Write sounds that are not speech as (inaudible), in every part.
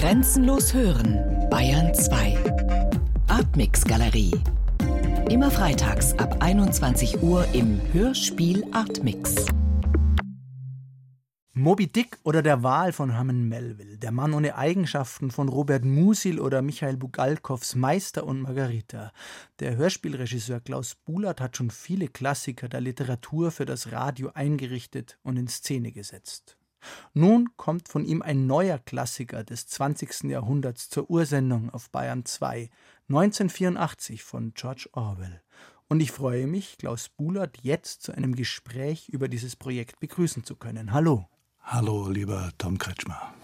Grenzenlos hören, Bayern 2. Artmix Galerie. Immer freitags ab 21 Uhr im Hörspiel Artmix. Moby Dick oder der Wal von Herman Melville, der Mann ohne Eigenschaften von Robert Musil oder Michael Bugalkows Meister und Margarita. Der Hörspielregisseur Klaus Bulat hat schon viele Klassiker der Literatur für das Radio eingerichtet und in Szene gesetzt. Nun kommt von ihm ein neuer Klassiker des 20. Jahrhunderts zur Ursendung auf Bayern 2, 1984 von George Orwell. Und ich freue mich, Klaus Bulat jetzt zu einem Gespräch über dieses Projekt begrüßen zu können. Hallo. Hallo, lieber Tom Kretschmer.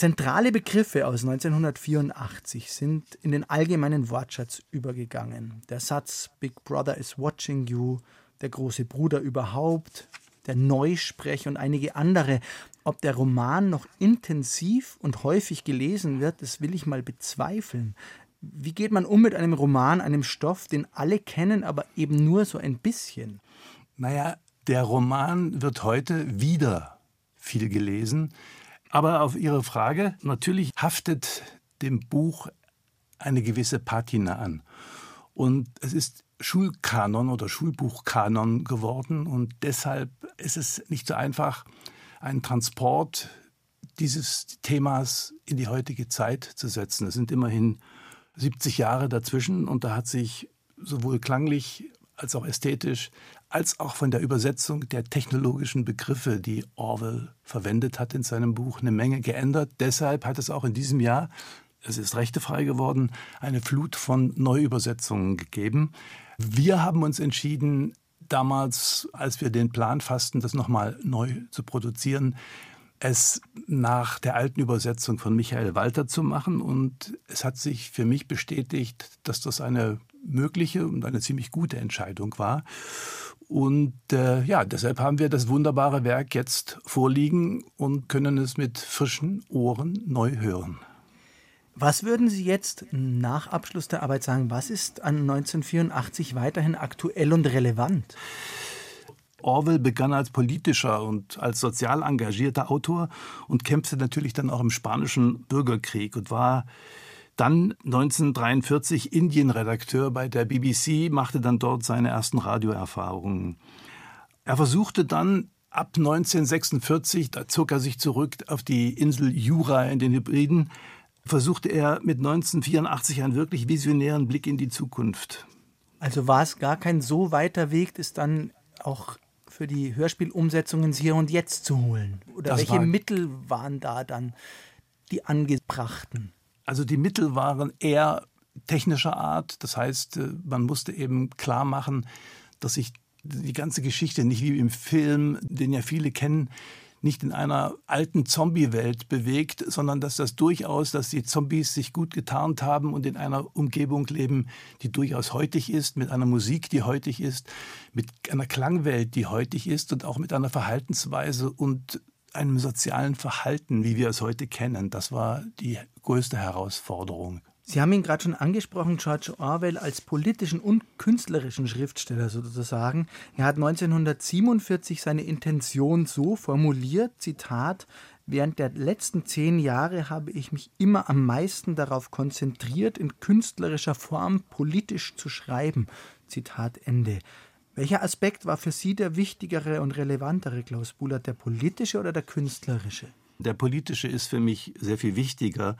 Zentrale Begriffe aus 1984 sind in den allgemeinen Wortschatz übergegangen. Der Satz Big Brother is watching you, der große Bruder überhaupt, der Neusprech und einige andere. Ob der Roman noch intensiv und häufig gelesen wird, das will ich mal bezweifeln. Wie geht man um mit einem Roman, einem Stoff, den alle kennen, aber eben nur so ein bisschen? Naja, der Roman wird heute wieder viel gelesen. Aber auf Ihre Frage, natürlich haftet dem Buch eine gewisse Patina an. Und es ist Schulkanon oder Schulbuchkanon geworden und deshalb ist es nicht so einfach, einen Transport dieses Themas in die heutige Zeit zu setzen. Es sind immerhin 70 Jahre dazwischen und da hat sich sowohl klanglich als auch ästhetisch, als auch von der Übersetzung der technologischen Begriffe, die Orwell verwendet hat in seinem Buch, eine Menge geändert. Deshalb hat es auch in diesem Jahr, es ist rechtefrei geworden, eine Flut von Neuübersetzungen gegeben. Wir haben uns entschieden, damals, als wir den Plan fassten, das nochmal neu zu produzieren, es nach der alten Übersetzung von Michael Walter zu machen. Und es hat sich für mich bestätigt, dass das eine mögliche und eine ziemlich gute Entscheidung war. Und äh, ja, deshalb haben wir das wunderbare Werk jetzt vorliegen und können es mit frischen Ohren neu hören. Was würden Sie jetzt nach Abschluss der Arbeit sagen? Was ist an 1984 weiterhin aktuell und relevant? Orwell begann als politischer und als sozial engagierter Autor und kämpfte natürlich dann auch im spanischen Bürgerkrieg und war dann 1943 Indienredakteur bei der BBC, machte dann dort seine ersten Radioerfahrungen. Er versuchte dann ab 1946, da zog er sich zurück auf die Insel Jura in den Hybriden, versuchte er mit 1984 einen wirklich visionären Blick in die Zukunft. Also war es gar kein so weiter Weg, das dann auch für die Hörspielumsetzungen hier und jetzt zu holen? Oder das welche war Mittel waren da dann die angebrachten? Also die Mittel waren eher technischer Art. Das heißt, äh, man musste eben klar machen, dass sich die ganze Geschichte nicht wie im Film, den ja viele kennen, nicht in einer alten Zombie-Welt bewegt, sondern dass das durchaus, dass die Zombies sich gut getarnt haben und in einer Umgebung leben, die durchaus heutig ist, mit einer Musik, die heutig ist, mit einer Klangwelt, die heutig ist und auch mit einer Verhaltensweise und einem sozialen Verhalten, wie wir es heute kennen. Das war die größte Herausforderung. Sie haben ihn gerade schon angesprochen, George Orwell als politischen und künstlerischen Schriftsteller sozusagen. Er hat 1947 seine Intention so formuliert, Zitat, Während der letzten zehn Jahre habe ich mich immer am meisten darauf konzentriert, in künstlerischer Form politisch zu schreiben. Zitat Ende. Welcher Aspekt war für Sie der wichtigere und relevantere, Klaus Bullert, der politische oder der künstlerische? Der politische ist für mich sehr viel wichtiger.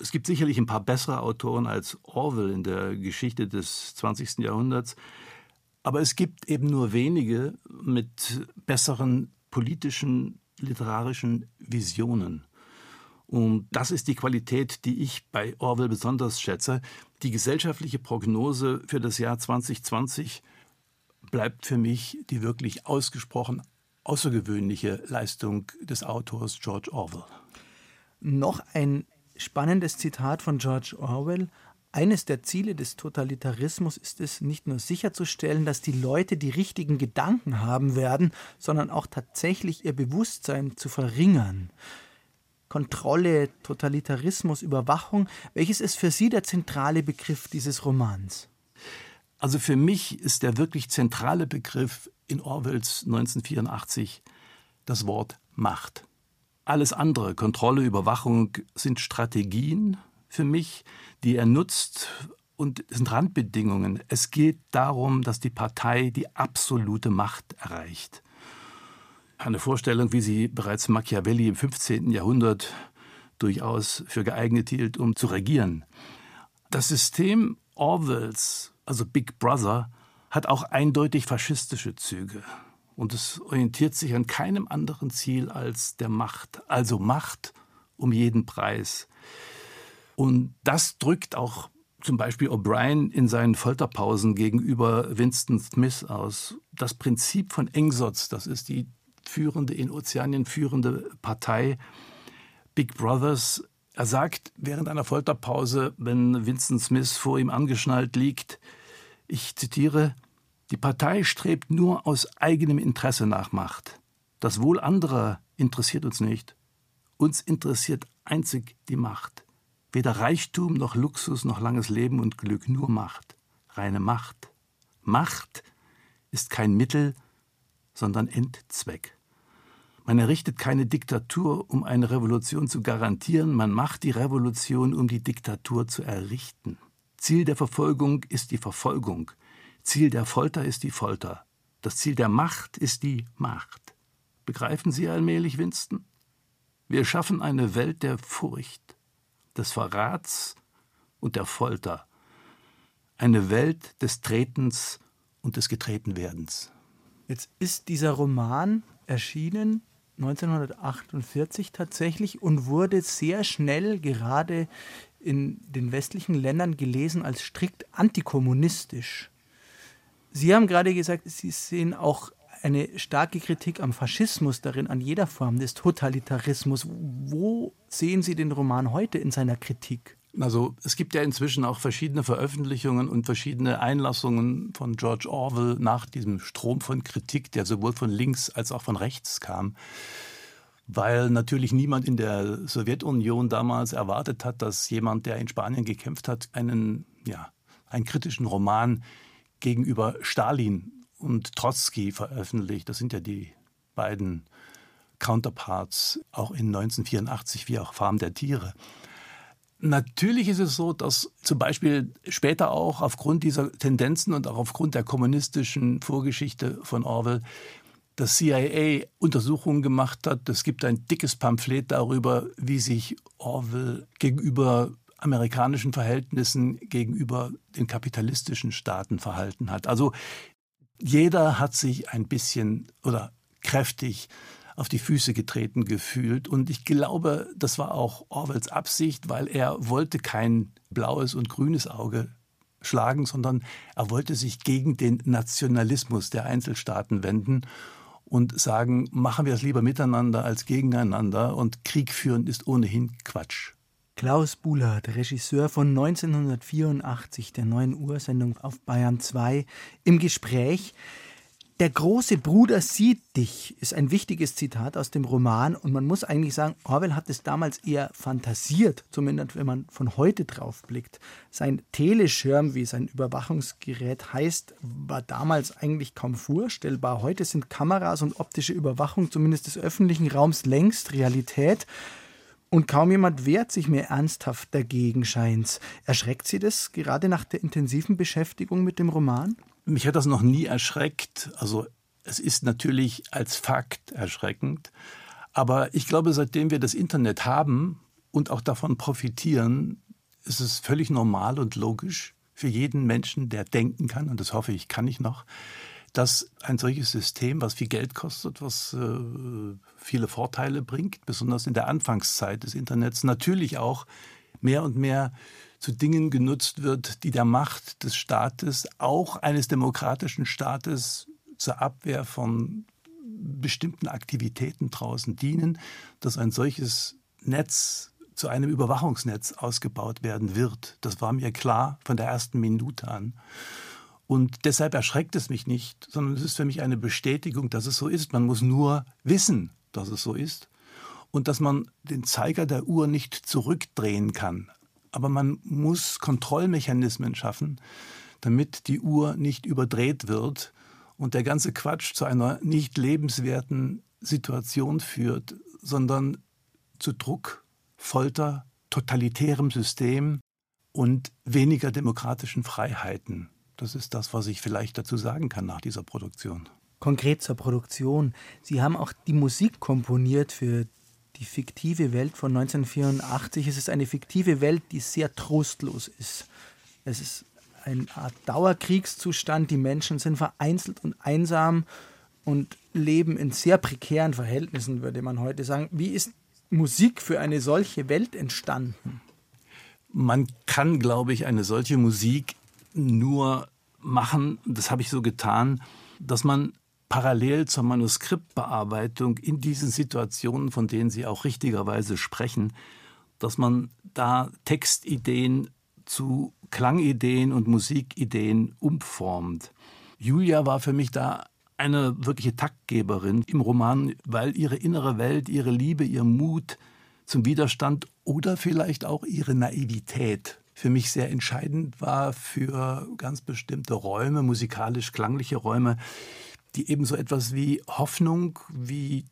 Es gibt sicherlich ein paar bessere Autoren als Orwell in der Geschichte des 20. Jahrhunderts, aber es gibt eben nur wenige mit besseren politischen, literarischen Visionen. Und das ist die Qualität, die ich bei Orwell besonders schätze. Die gesellschaftliche Prognose für das Jahr 2020 bleibt für mich die wirklich ausgesprochen außergewöhnliche Leistung des Autors George Orwell. Noch ein spannendes Zitat von George Orwell. Eines der Ziele des Totalitarismus ist es, nicht nur sicherzustellen, dass die Leute die richtigen Gedanken haben werden, sondern auch tatsächlich ihr Bewusstsein zu verringern. Kontrolle, Totalitarismus, Überwachung, welches ist für Sie der zentrale Begriff dieses Romans? Also für mich ist der wirklich zentrale Begriff in Orwells 1984 das Wort Macht. Alles andere, Kontrolle, Überwachung, sind Strategien für mich, die er nutzt und sind Randbedingungen. Es geht darum, dass die Partei die absolute Macht erreicht. Eine Vorstellung, wie sie bereits Machiavelli im 15. Jahrhundert durchaus für geeignet hielt, um zu regieren. Das System Orwells, also Big Brother, hat auch eindeutig faschistische Züge. Und es orientiert sich an keinem anderen Ziel als der Macht. Also Macht um jeden Preis. Und das drückt auch zum Beispiel O'Brien in seinen Folterpausen gegenüber Winston Smith aus. Das Prinzip von Engsotz, das ist die führende, in Ozeanien führende Partei, Big Brothers. Er sagt während einer Folterpause, wenn Winston Smith vor ihm angeschnallt liegt, ich zitiere, die Partei strebt nur aus eigenem Interesse nach Macht. Das Wohl anderer interessiert uns nicht. Uns interessiert einzig die Macht. Weder Reichtum noch Luxus noch langes Leben und Glück, nur Macht. Reine Macht. Macht ist kein Mittel, sondern Endzweck. Man errichtet keine Diktatur, um eine Revolution zu garantieren, man macht die Revolution, um die Diktatur zu errichten. Ziel der Verfolgung ist die Verfolgung, Ziel der Folter ist die Folter, das Ziel der Macht ist die Macht. Begreifen Sie allmählich, Winston? Wir schaffen eine Welt der Furcht, des Verrats und der Folter, eine Welt des Tretens und des Getretenwerdens. Jetzt ist dieser Roman erschienen 1948 tatsächlich und wurde sehr schnell gerade in den westlichen Ländern gelesen als strikt antikommunistisch. Sie haben gerade gesagt, Sie sehen auch eine starke Kritik am Faschismus darin, an jeder Form des Totalitarismus. Wo sehen Sie den Roman heute in seiner Kritik? Also es gibt ja inzwischen auch verschiedene Veröffentlichungen und verschiedene Einlassungen von George Orwell nach diesem Strom von Kritik, der sowohl von links als auch von rechts kam. Weil natürlich niemand in der Sowjetunion damals erwartet hat, dass jemand, der in Spanien gekämpft hat, einen, ja, einen kritischen Roman gegenüber Stalin und Trotzki veröffentlicht. Das sind ja die beiden Counterparts, auch in 1984 wie auch Farm der Tiere. Natürlich ist es so, dass zum Beispiel später auch aufgrund dieser Tendenzen und auch aufgrund der kommunistischen Vorgeschichte von Orwell das CIA Untersuchungen gemacht hat. Es gibt ein dickes Pamphlet darüber, wie sich Orwell gegenüber amerikanischen Verhältnissen, gegenüber den kapitalistischen Staaten verhalten hat. Also jeder hat sich ein bisschen oder kräftig auf die Füße getreten gefühlt. Und ich glaube, das war auch Orwells Absicht, weil er wollte kein blaues und grünes Auge schlagen, sondern er wollte sich gegen den Nationalismus der Einzelstaaten wenden und sagen, machen wir es lieber miteinander als gegeneinander und Krieg führen ist ohnehin Quatsch. Klaus Buhlert, Regisseur von 1984 der neuen Ursendung auf Bayern 2, im Gespräch. Der große Bruder sieht dich ist ein wichtiges Zitat aus dem Roman und man muss eigentlich sagen, Orwell hat es damals eher fantasiert, zumindest wenn man von heute drauf blickt. Sein Teleschirm, wie sein Überwachungsgerät heißt, war damals eigentlich kaum vorstellbar. Heute sind Kameras und optische Überwachung zumindest des öffentlichen Raums längst Realität. Und kaum jemand wehrt sich mehr ernsthaft dagegen, scheint's. Erschreckt Sie das gerade nach der intensiven Beschäftigung mit dem Roman? Mich hat das noch nie erschreckt. Also es ist natürlich als Fakt erschreckend. Aber ich glaube, seitdem wir das Internet haben und auch davon profitieren, ist es völlig normal und logisch für jeden Menschen, der denken kann, und das hoffe ich, kann ich noch, dass ein solches System, was viel Geld kostet, was äh, viele Vorteile bringt, besonders in der Anfangszeit des Internets, natürlich auch mehr und mehr zu Dingen genutzt wird, die der Macht des Staates, auch eines demokratischen Staates, zur Abwehr von bestimmten Aktivitäten draußen dienen, dass ein solches Netz zu einem Überwachungsnetz ausgebaut werden wird. Das war mir klar von der ersten Minute an. Und deshalb erschreckt es mich nicht, sondern es ist für mich eine Bestätigung, dass es so ist. Man muss nur wissen, dass es so ist und dass man den Zeiger der Uhr nicht zurückdrehen kann. Aber man muss Kontrollmechanismen schaffen, damit die Uhr nicht überdreht wird und der ganze Quatsch zu einer nicht lebenswerten Situation führt, sondern zu Druck, Folter, totalitärem System und weniger demokratischen Freiheiten. Das ist das, was ich vielleicht dazu sagen kann nach dieser Produktion. Konkret zur Produktion. Sie haben auch die Musik komponiert für die fiktive Welt von 1984. Es ist eine fiktive Welt, die sehr trostlos ist. Es ist eine Art Dauerkriegszustand. Die Menschen sind vereinzelt und einsam und leben in sehr prekären Verhältnissen, würde man heute sagen. Wie ist Musik für eine solche Welt entstanden? Man kann, glaube ich, eine solche Musik nur machen, das habe ich so getan, dass man parallel zur Manuskriptbearbeitung in diesen Situationen, von denen Sie auch richtigerweise sprechen, dass man da Textideen zu Klangideen und Musikideen umformt. Julia war für mich da eine wirkliche Taktgeberin im Roman, weil ihre innere Welt, ihre Liebe, ihr Mut zum Widerstand oder vielleicht auch ihre Naivität für mich sehr entscheidend war für ganz bestimmte Räume, musikalisch-klangliche Räume, die eben so etwas wie Hoffnung, wie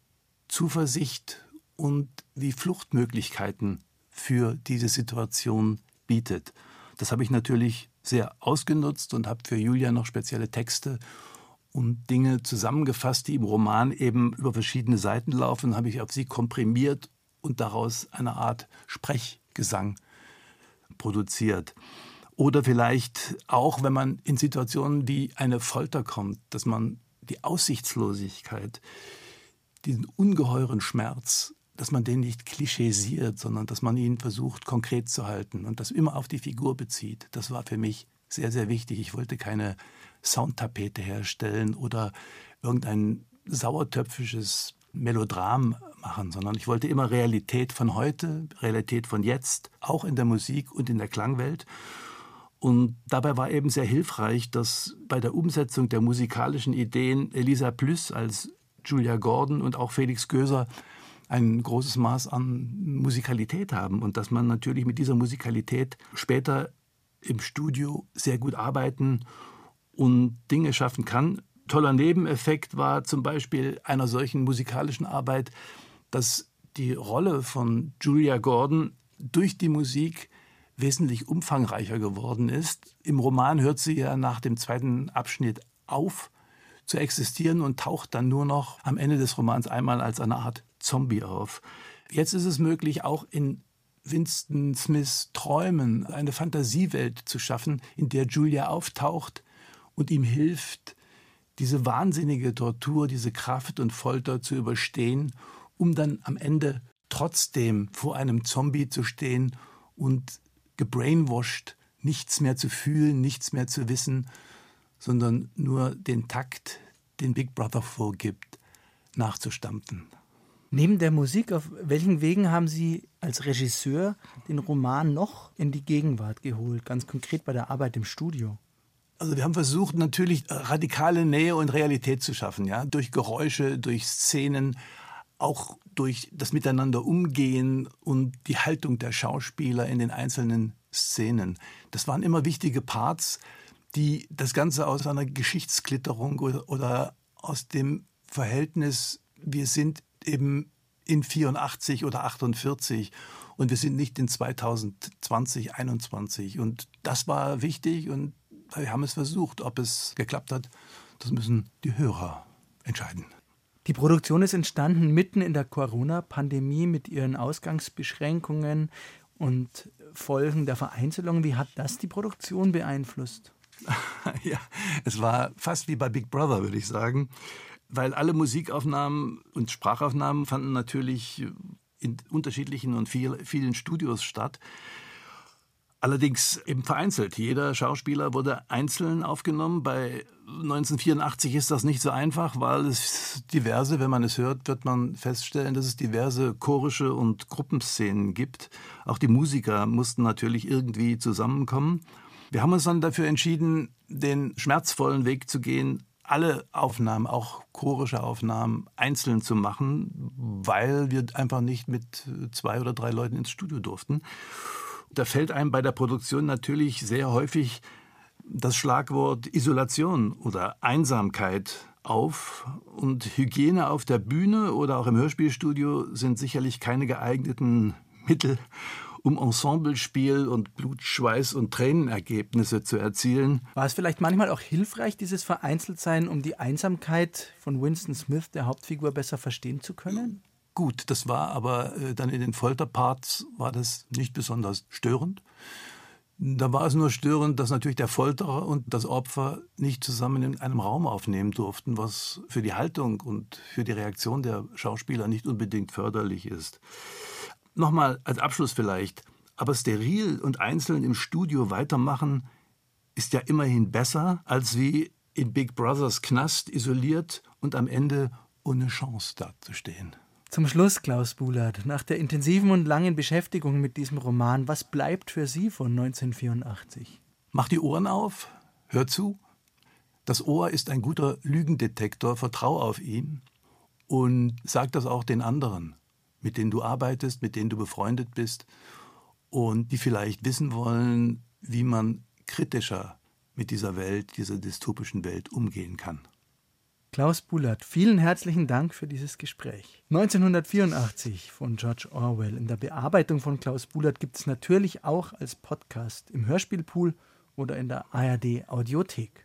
Zuversicht und wie Fluchtmöglichkeiten für diese Situation bietet. Das habe ich natürlich sehr ausgenutzt und habe für Julia noch spezielle Texte und Dinge zusammengefasst, die im Roman eben über verschiedene Seiten laufen, habe ich auf sie komprimiert und daraus eine Art Sprechgesang produziert. Oder vielleicht auch, wenn man in Situationen wie eine Folter kommt, dass man die Aussichtslosigkeit, diesen ungeheuren Schmerz, dass man den nicht klischeesiert, sondern dass man ihn versucht konkret zu halten und das immer auf die Figur bezieht. Das war für mich sehr, sehr wichtig. Ich wollte keine Soundtapete herstellen oder irgendein sauertöpfisches Melodram machen, sondern ich wollte immer Realität von heute, Realität von jetzt, auch in der Musik und in der Klangwelt. Und dabei war eben sehr hilfreich, dass bei der Umsetzung der musikalischen Ideen Elisa Plüss als Julia Gordon und auch Felix Göser ein großes Maß an Musikalität haben und dass man natürlich mit dieser Musikalität später im Studio sehr gut arbeiten und Dinge schaffen kann, toller Nebeneffekt war zum Beispiel einer solchen musikalischen Arbeit, dass die Rolle von Julia Gordon durch die Musik wesentlich umfangreicher geworden ist. Im Roman hört sie ja nach dem zweiten Abschnitt auf zu existieren und taucht dann nur noch am Ende des Romans einmal als eine Art Zombie auf. Jetzt ist es möglich, auch in Winston Smiths Träumen eine Fantasiewelt zu schaffen, in der Julia auftaucht und ihm hilft, diese wahnsinnige Tortur, diese Kraft und Folter zu überstehen, um dann am Ende trotzdem vor einem Zombie zu stehen und gebrainwashed, nichts mehr zu fühlen, nichts mehr zu wissen, sondern nur den Takt, den Big Brother vorgibt, nachzustampfen. Neben der Musik, auf welchen Wegen haben Sie als Regisseur den Roman noch in die Gegenwart geholt, ganz konkret bei der Arbeit im Studio? Also wir haben versucht, natürlich radikale Nähe und Realität zu schaffen, ja, durch Geräusche, durch Szenen, auch durch das Miteinander umgehen und die Haltung der Schauspieler in den einzelnen Szenen. Das waren immer wichtige Parts, die das Ganze aus einer Geschichtsklitterung oder, oder aus dem Verhältnis, wir sind eben in 84 oder 48 und wir sind nicht in 2020, 21 und das war wichtig und wir haben es versucht. Ob es geklappt hat, das müssen die Hörer entscheiden. Die Produktion ist entstanden mitten in der Corona-Pandemie mit ihren Ausgangsbeschränkungen und Folgen der Vereinzelung. Wie hat das die Produktion beeinflusst? (laughs) ja, es war fast wie bei Big Brother, würde ich sagen, weil alle Musikaufnahmen und Sprachaufnahmen fanden natürlich in unterschiedlichen und viel, vielen Studios statt. Allerdings eben vereinzelt. Jeder Schauspieler wurde einzeln aufgenommen. Bei 1984 ist das nicht so einfach, weil es diverse, wenn man es hört, wird man feststellen, dass es diverse chorische und Gruppenszenen gibt. Auch die Musiker mussten natürlich irgendwie zusammenkommen. Wir haben uns dann dafür entschieden, den schmerzvollen Weg zu gehen, alle Aufnahmen, auch chorische Aufnahmen, einzeln zu machen, weil wir einfach nicht mit zwei oder drei Leuten ins Studio durften. Da fällt einem bei der Produktion natürlich sehr häufig das Schlagwort Isolation oder Einsamkeit auf und Hygiene auf der Bühne oder auch im Hörspielstudio sind sicherlich keine geeigneten Mittel, um Ensemblespiel und Blut, Schweiß und Tränenergebnisse zu erzielen. War es vielleicht manchmal auch hilfreich, dieses Vereinzeltsein, um die Einsamkeit von Winston Smith, der Hauptfigur, besser verstehen zu können? Gut, das war aber äh, dann in den Folterparts war das nicht besonders störend. Da war es nur störend, dass natürlich der Folterer und das Opfer nicht zusammen in einem Raum aufnehmen durften, was für die Haltung und für die Reaktion der Schauspieler nicht unbedingt förderlich ist. Nochmal als Abschluss vielleicht, aber steril und einzeln im Studio weitermachen ist ja immerhin besser, als wie in Big Brothers Knast isoliert und am Ende ohne Chance dazustehen. Zum Schluss, Klaus Buhlert, nach der intensiven und langen Beschäftigung mit diesem Roman, was bleibt für Sie von 1984? Mach die Ohren auf, hör zu. Das Ohr ist ein guter Lügendetektor, vertrau auf ihn und sag das auch den anderen, mit denen du arbeitest, mit denen du befreundet bist und die vielleicht wissen wollen, wie man kritischer mit dieser Welt, dieser dystopischen Welt umgehen kann. Klaus Bullert, vielen herzlichen Dank für dieses Gespräch. 1984 von George Orwell. In der Bearbeitung von Klaus Bullert gibt es natürlich auch als Podcast im Hörspielpool oder in der ARD Audiothek.